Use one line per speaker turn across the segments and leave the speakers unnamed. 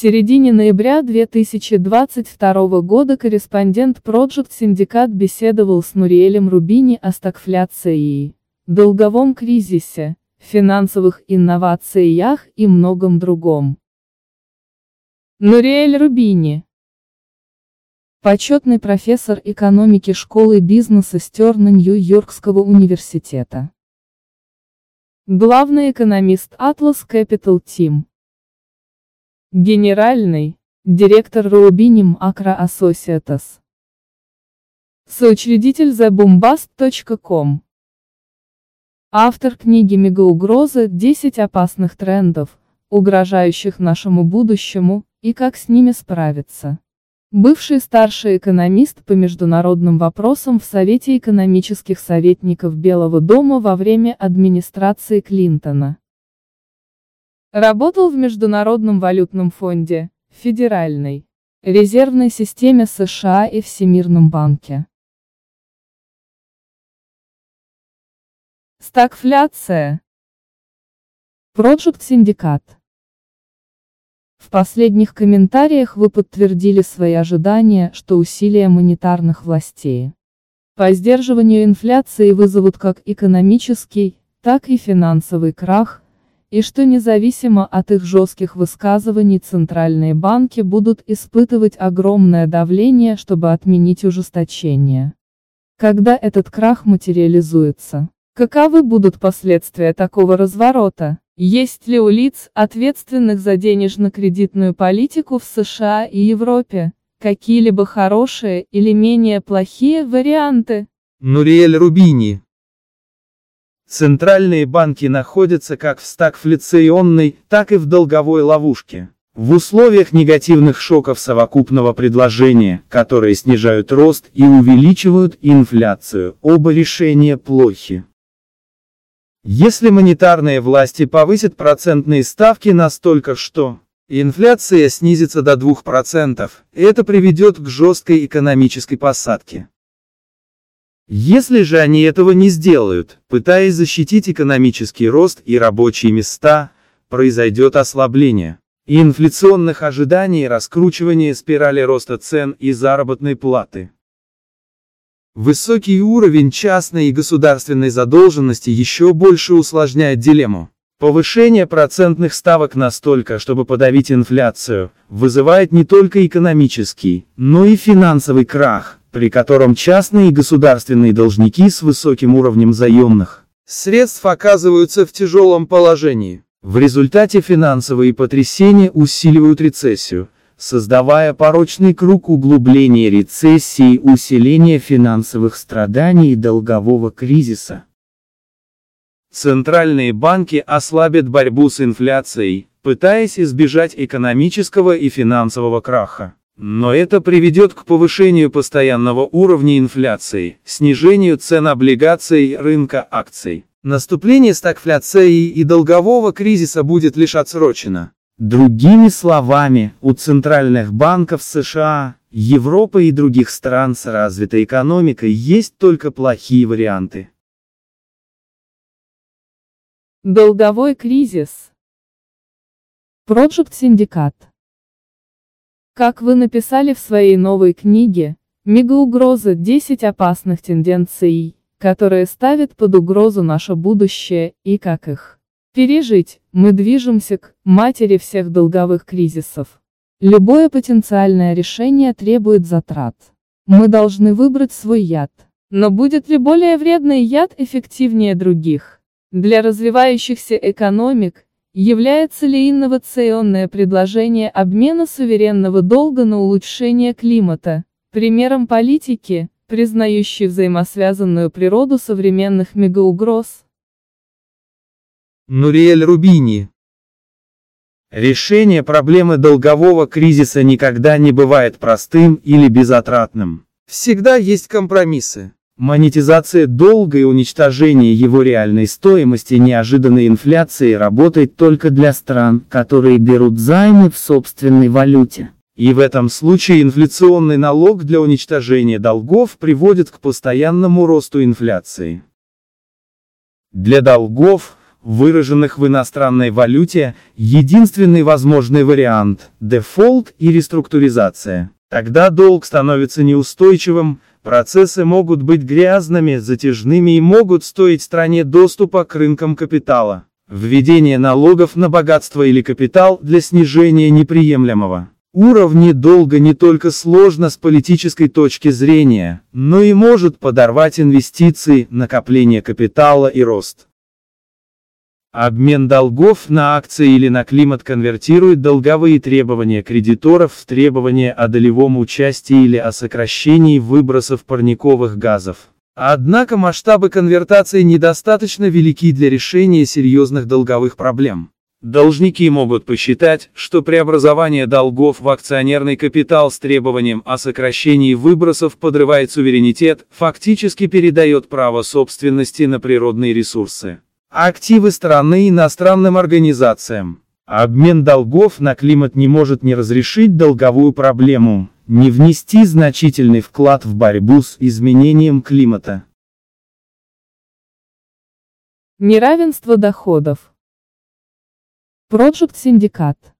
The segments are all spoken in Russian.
середине ноября 2022 года корреспондент Project Syndicate беседовал с Нуриэлем Рубини о стагфляции, долговом кризисе, финансовых инновациях и многом другом. Нуриэль Рубини Почетный профессор экономики школы бизнеса Стерна Нью-Йоркского университета. Главный экономист Atlas Capital Team. Генеральный директор Rubini Macro Associates. Соучредитель TheBombast.com. Автор книги «Мегаугрозы. 10 опасных трендов, угрожающих нашему будущему, и как с ними справиться». Бывший старший экономист по международным вопросам в Совете экономических советников Белого дома во время администрации Клинтона. Работал в Международном валютном фонде, Федеральной резервной системе США и Всемирном банке. Стагфляция. Project Syndicate. В последних комментариях вы подтвердили свои ожидания, что усилия монетарных властей по сдерживанию инфляции вызовут как экономический, так и финансовый крах, и что независимо от их жестких высказываний центральные банки будут испытывать огромное давление, чтобы отменить ужесточение. Когда этот крах материализуется, каковы будут последствия такого разворота? Есть ли у лиц, ответственных за денежно-кредитную политику в США и Европе, какие-либо хорошие или менее плохие варианты?
Нуриэль Рубини. Центральные банки находятся как в стагфляционной, так и в долговой ловушке. В условиях негативных шоков совокупного предложения, которые снижают рост и увеличивают инфляцию, оба решения плохи. Если монетарные власти повысят процентные ставки настолько, что инфляция снизится до 2%, это приведет к жесткой экономической посадке. Если же они этого не сделают, пытаясь защитить экономический рост и рабочие места, произойдет ослабление инфляционных ожиданий и раскручивание спирали роста цен и заработной платы. Высокий уровень частной и государственной задолженности еще больше усложняет дилемму. Повышение процентных ставок настолько, чтобы подавить инфляцию, вызывает не только экономический, но и финансовый крах, при котором частные и государственные должники с высоким уровнем заемных средств оказываются в тяжелом положении. В результате финансовые потрясения усиливают рецессию, создавая порочный круг углубления рецессии и усиления финансовых страданий и долгового кризиса. Центральные банки ослабят борьбу с инфляцией, пытаясь избежать экономического и финансового краха. Но это приведет к повышению постоянного уровня инфляции, снижению цен облигаций рынка акций. Наступление стагфляции и долгового кризиса будет лишь отсрочено. Другими словами, у центральных банков США, Европы и других стран с развитой экономикой есть только плохие варианты.
Долговой кризис. Project Syndicate. Как вы написали в своей новой книге, мегаугроза 10 опасных тенденций, которые ставят под угрозу наше будущее, и как их Пережить, мы движемся к матери всех долговых кризисов. Любое потенциальное решение требует затрат. Мы должны выбрать свой яд. Но будет ли более вредный яд эффективнее других? Для развивающихся экономик, является ли инновационное предложение обмена суверенного долга на улучшение климата, примером политики, признающей взаимосвязанную природу современных мегаугроз?
Нуриэль Рубини. Решение проблемы долгового кризиса никогда не бывает простым или безотратным. Всегда есть компромиссы. Монетизация долга и уничтожение его реальной стоимости неожиданной инфляции работает только для стран, которые берут займы в собственной валюте. И в этом случае инфляционный налог для уничтожения долгов приводит к постоянному росту инфляции. Для долгов, выраженных в иностранной валюте, единственный возможный вариант – дефолт и реструктуризация. Тогда долг становится неустойчивым, процессы могут быть грязными, затяжными и могут стоить стране доступа к рынкам капитала. Введение налогов на богатство или капитал для снижения неприемлемого уровня долга не только сложно с политической точки зрения, но и может подорвать инвестиции, накопление капитала и рост. Обмен долгов на акции или на климат конвертирует долговые требования кредиторов в требования о долевом участии или о сокращении выбросов парниковых газов. Однако масштабы конвертации недостаточно велики для решения серьезных долговых проблем. Должники могут посчитать, что преобразование долгов в акционерный капитал с требованием о сокращении выбросов подрывает суверенитет, фактически передает право собственности на природные ресурсы активы страны иностранным организациям. Обмен долгов на климат не может не разрешить долговую проблему, не внести значительный вклад в борьбу с изменением климата.
Неравенство доходов. Project Syndicate.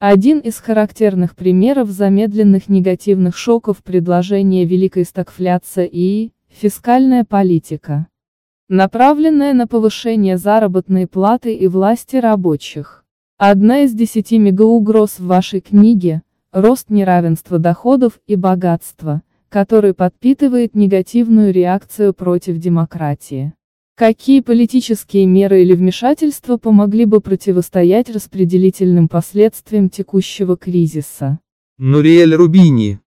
Один из характерных примеров замедленных негативных шоков предложения великой стагфляция и фискальная политика направленная на повышение заработной платы и власти рабочих. Одна из десяти мегаугроз в вашей книге – рост неравенства доходов и богатства, который подпитывает негативную реакцию против демократии. Какие политические меры или вмешательства помогли бы противостоять распределительным последствиям текущего кризиса?
Нуриэль Рубини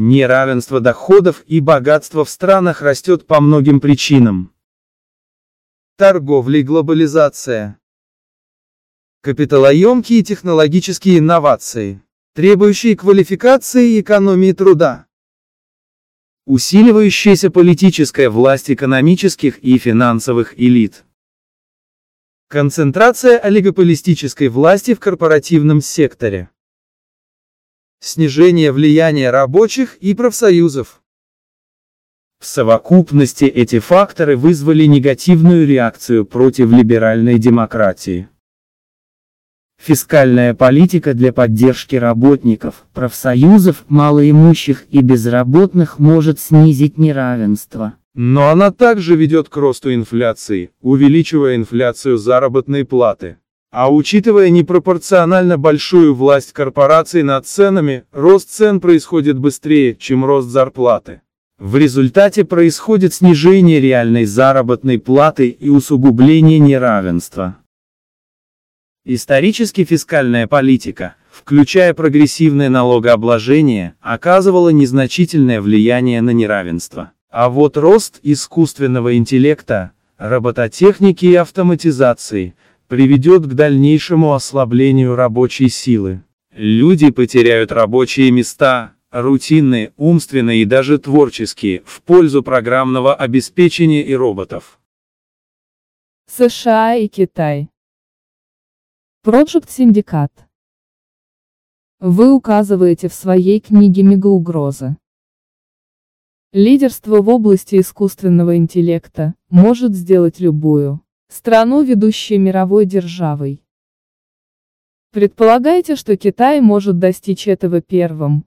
Неравенство доходов и богатства в странах растет по многим причинам. Торговля и глобализация. Капиталоемкие технологические инновации, требующие квалификации и экономии труда. Усиливающаяся политическая власть экономических и финансовых элит. Концентрация олигополистической власти в корпоративном секторе. Снижение влияния рабочих и профсоюзов. В совокупности эти факторы вызвали негативную реакцию против либеральной демократии. Фискальная политика для поддержки работников, профсоюзов, малоимущих и безработных может снизить неравенство. Но она также ведет к росту инфляции, увеличивая инфляцию заработной платы. А учитывая непропорционально большую власть корпораций над ценами, рост цен происходит быстрее, чем рост зарплаты. В результате происходит снижение реальной заработной платы и усугубление неравенства. Исторически фискальная политика, включая прогрессивное налогообложение, оказывала незначительное влияние на неравенство. А вот рост искусственного интеллекта, робототехники и автоматизации – приведет к дальнейшему ослаблению рабочей силы. Люди потеряют рабочие места, рутинные, умственные и даже творческие, в пользу программного обеспечения и роботов.
США и Китай. Project Syndicate. Вы указываете в своей книге мегаугрозы. Лидерство в области искусственного интеллекта может сделать любую страну, ведущей мировой державой. Предполагайте, что Китай может достичь этого первым.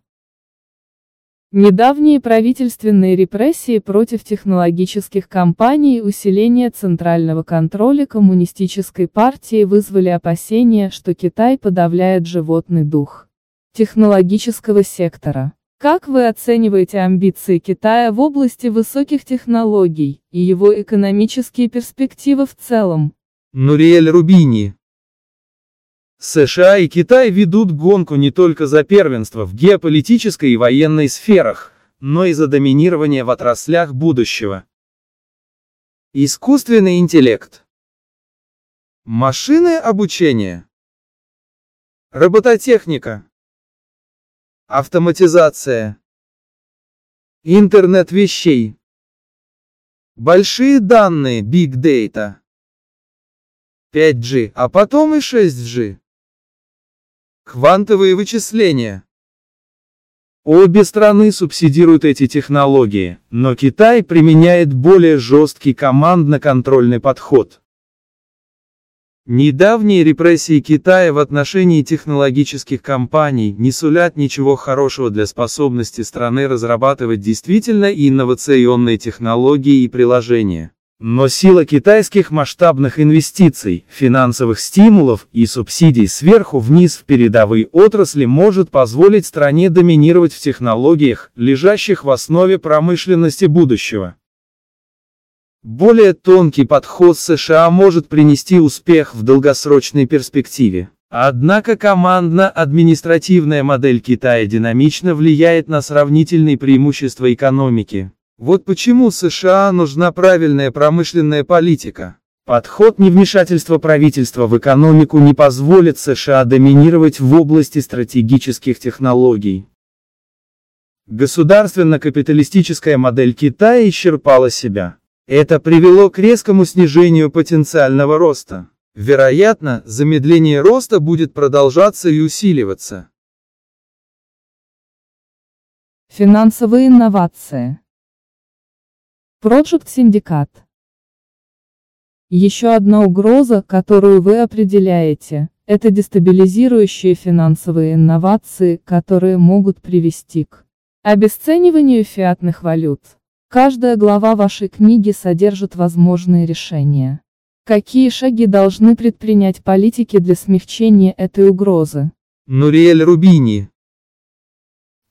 Недавние правительственные репрессии против технологических компаний и усиление центрального контроля коммунистической партии вызвали опасения, что Китай подавляет животный дух технологического сектора. Как вы оцениваете амбиции Китая в области высоких технологий и его экономические перспективы в целом?
Нуриэль Рубини США и Китай ведут гонку не только за первенство в геополитической и военной сферах, но и за доминирование в отраслях будущего. Искусственный интеллект. Машины обучения. Робототехника. Автоматизация. Интернет вещей. Большие данные, Big Data. 5G, а потом и 6G. Квантовые вычисления. Обе страны субсидируют эти технологии, но Китай применяет более жесткий командно-контрольный подход. Недавние репрессии Китая в отношении технологических компаний не сулят ничего хорошего для способности страны разрабатывать действительно инновационные технологии и приложения. Но сила китайских масштабных инвестиций, финансовых стимулов и субсидий сверху вниз в передовые отрасли может позволить стране доминировать в технологиях, лежащих в основе промышленности будущего. Более тонкий подход США может принести успех в долгосрочной перспективе. Однако командно-административная модель Китая динамично влияет на сравнительные преимущества экономики. Вот почему США нужна правильная промышленная политика. Подход невмешательства правительства в экономику не позволит США доминировать в области стратегических технологий. Государственно-капиталистическая модель Китая исчерпала себя. Это привело к резкому снижению потенциального роста. Вероятно, замедление роста будет продолжаться и усиливаться.
Финансовые инновации Project Syndicate. Еще одна угроза, которую вы определяете, это дестабилизирующие финансовые инновации, которые могут привести к обесцениванию фиатных валют. Каждая глава вашей книги содержит возможные решения. Какие шаги должны предпринять политики для смягчения этой угрозы?
Нуриэль Рубини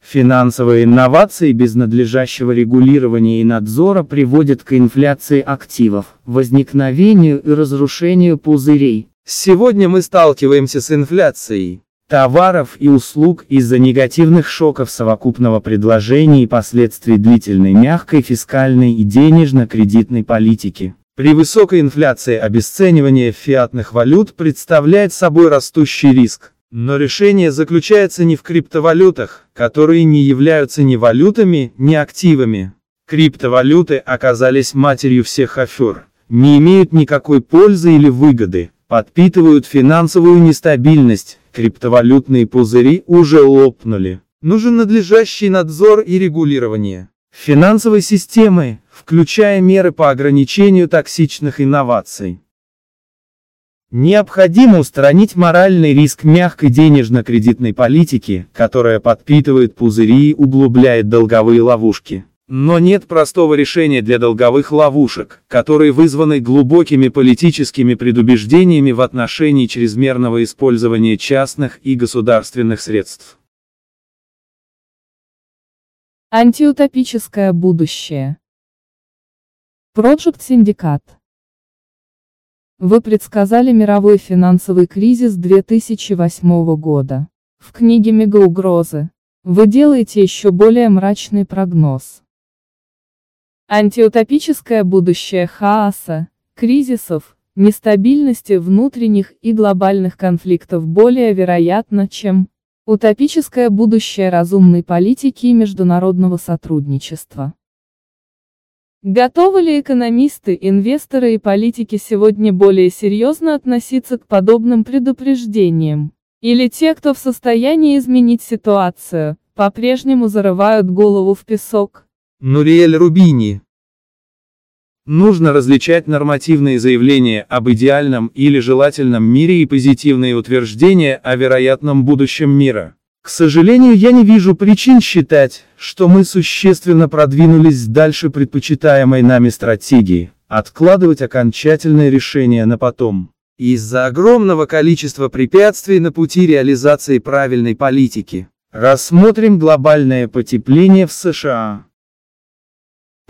Финансовые инновации без надлежащего регулирования и надзора приводят к инфляции активов, возникновению и разрушению пузырей. Сегодня мы сталкиваемся с инфляцией товаров и услуг из-за негативных шоков совокупного предложения и последствий длительной мягкой фискальной и денежно-кредитной политики. При высокой инфляции обесценивание фиатных валют представляет собой растущий риск, но решение заключается не в криптовалютах, которые не являются ни валютами, ни активами. Криптовалюты оказались матерью всех афер, не имеют никакой пользы или выгоды, подпитывают финансовую нестабильность, криптовалютные пузыри уже лопнули. Нужен надлежащий надзор и регулирование финансовой системы, включая меры по ограничению токсичных инноваций. Необходимо устранить моральный риск мягкой денежно-кредитной политики, которая подпитывает пузыри и углубляет долговые ловушки. Но нет простого решения для долговых ловушек, которые вызваны глубокими политическими предубеждениями в отношении чрезмерного использования частных и государственных средств.
Антиутопическое будущее. Project Syndicate вы предсказали мировой финансовый кризис 2008 года. В книге «Мегаугрозы» вы делаете еще более мрачный прогноз. Антиутопическое будущее хаоса, кризисов, нестабильности внутренних и глобальных конфликтов более вероятно, чем утопическое будущее разумной политики и международного сотрудничества. Готовы ли экономисты, инвесторы и политики сегодня более серьезно относиться к подобным предупреждениям? Или те, кто в состоянии изменить ситуацию, по-прежнему зарывают голову в песок?
Нуриэль Рубини Нужно различать нормативные заявления об идеальном или желательном мире и позитивные утверждения о вероятном будущем мира. К сожалению, я не вижу причин считать, что мы существенно продвинулись дальше предпочитаемой нами стратегии, откладывать окончательное решение на потом. Из-за огромного количества препятствий на пути реализации правильной политики. Рассмотрим глобальное потепление в США.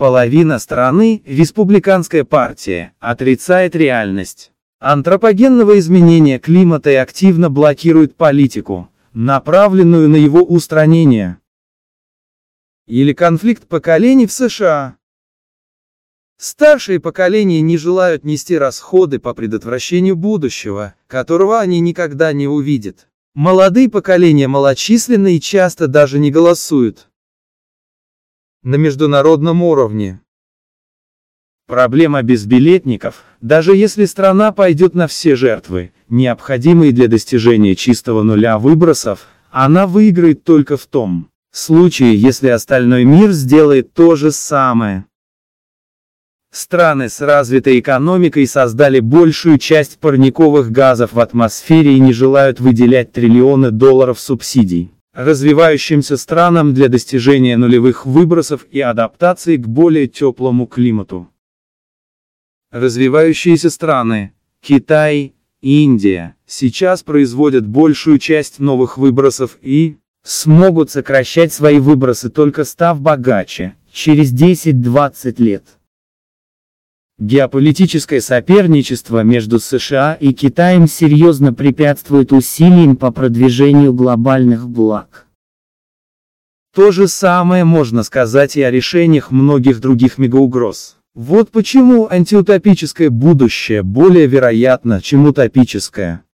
Половина страны, республиканская партия, отрицает реальность антропогенного изменения климата и активно блокирует политику, направленную на его устранение. Или конфликт поколений в США. Старшие поколения не желают нести расходы по предотвращению будущего, которого они никогда не увидят. Молодые поколения малочисленны и часто даже не голосуют. На международном уровне. Проблема безбилетников, даже если страна пойдет на все жертвы, необходимые для достижения чистого нуля выбросов, она выиграет только в том, случае, если остальной мир сделает то же самое. Страны с развитой экономикой создали большую часть парниковых газов в атмосфере и не желают выделять триллионы долларов субсидий развивающимся странам для достижения нулевых выбросов и адаптации к более теплому климату. Развивающиеся страны, Китай, Индия, сейчас производят большую часть новых выбросов и смогут сокращать свои выбросы только став богаче, через 10-20 лет. Геополитическое соперничество между США и Китаем серьезно препятствует усилиям по продвижению глобальных благ. То же самое можно сказать и о решениях многих других мегаугроз. Вот почему антиутопическое будущее более вероятно, чем утопическое.